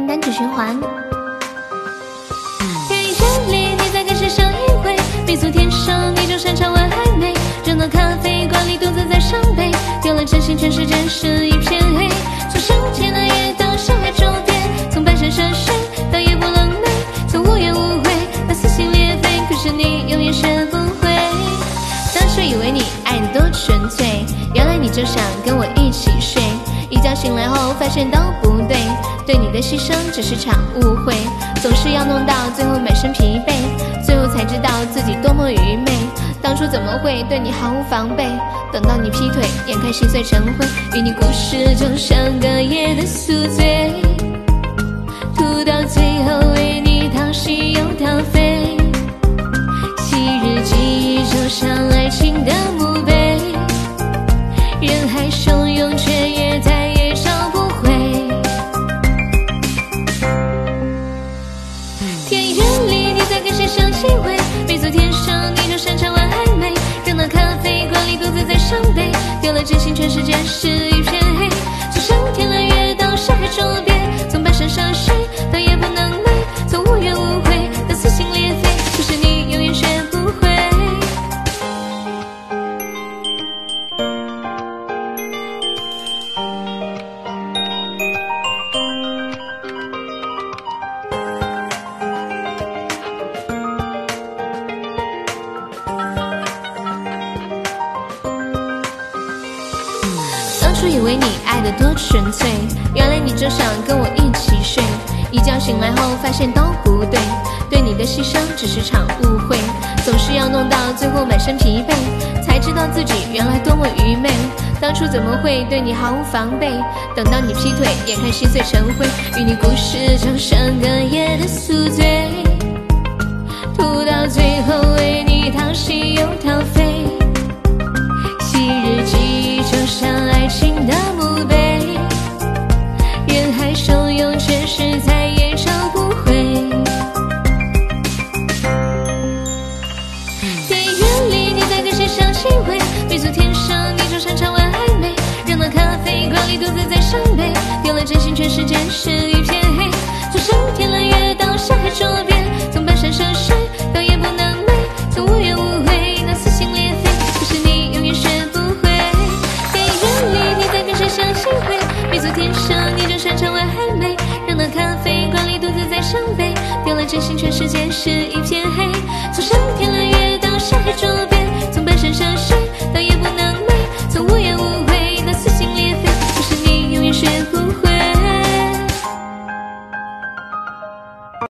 单曲循环。电影院里你在跟谁上一回？迷途天生你就擅长玩暧昧。热闹咖啡馆里独自在伤悲，丢了真心全世界是一片黑。从上天的夜到山海周边，从半山涉水到夜不冷寐，从无怨无悔到撕心裂肺，可是你永远学不会。当初以为你爱的多纯粹，原来你就想跟我一起睡。一觉醒来后发现都不对，对你的牺牲只是场误会，总是要弄到最后满身疲惫，最后才知道自己多么愚昧。当初怎么会对你毫无防备？等到你劈腿，眼看心碎成灰，与你故事就像隔夜的宿醉，吐到最后为你掏心又掏肺，真心全世界是当初以为你爱的多纯粹，原来你就想跟我一起睡。一觉醒来后发现都不对，对你的牺牲只是场误会，总是要弄到最后满身疲惫，才知道自己原来多么愚昧。当初怎么会对你毫无防备？等到你劈腿，眼看心碎成灰，与你故事就像隔夜的宿醉，电影院里你在跟谁上机会？迷途天生你就擅长玩暧昧。热闹咖啡馆里独自在伤悲，丢了真心全世界是一片黑。从上天揽月到山海周边，从跋山涉水到夜不能寐，从无怨无悔到撕心裂肺，可是你永远学不会。电影院里你在跟谁上机会？迷途天生你就擅长玩暧昧。热闹咖啡馆里独自在伤悲，丢了真心全世界是一片黑。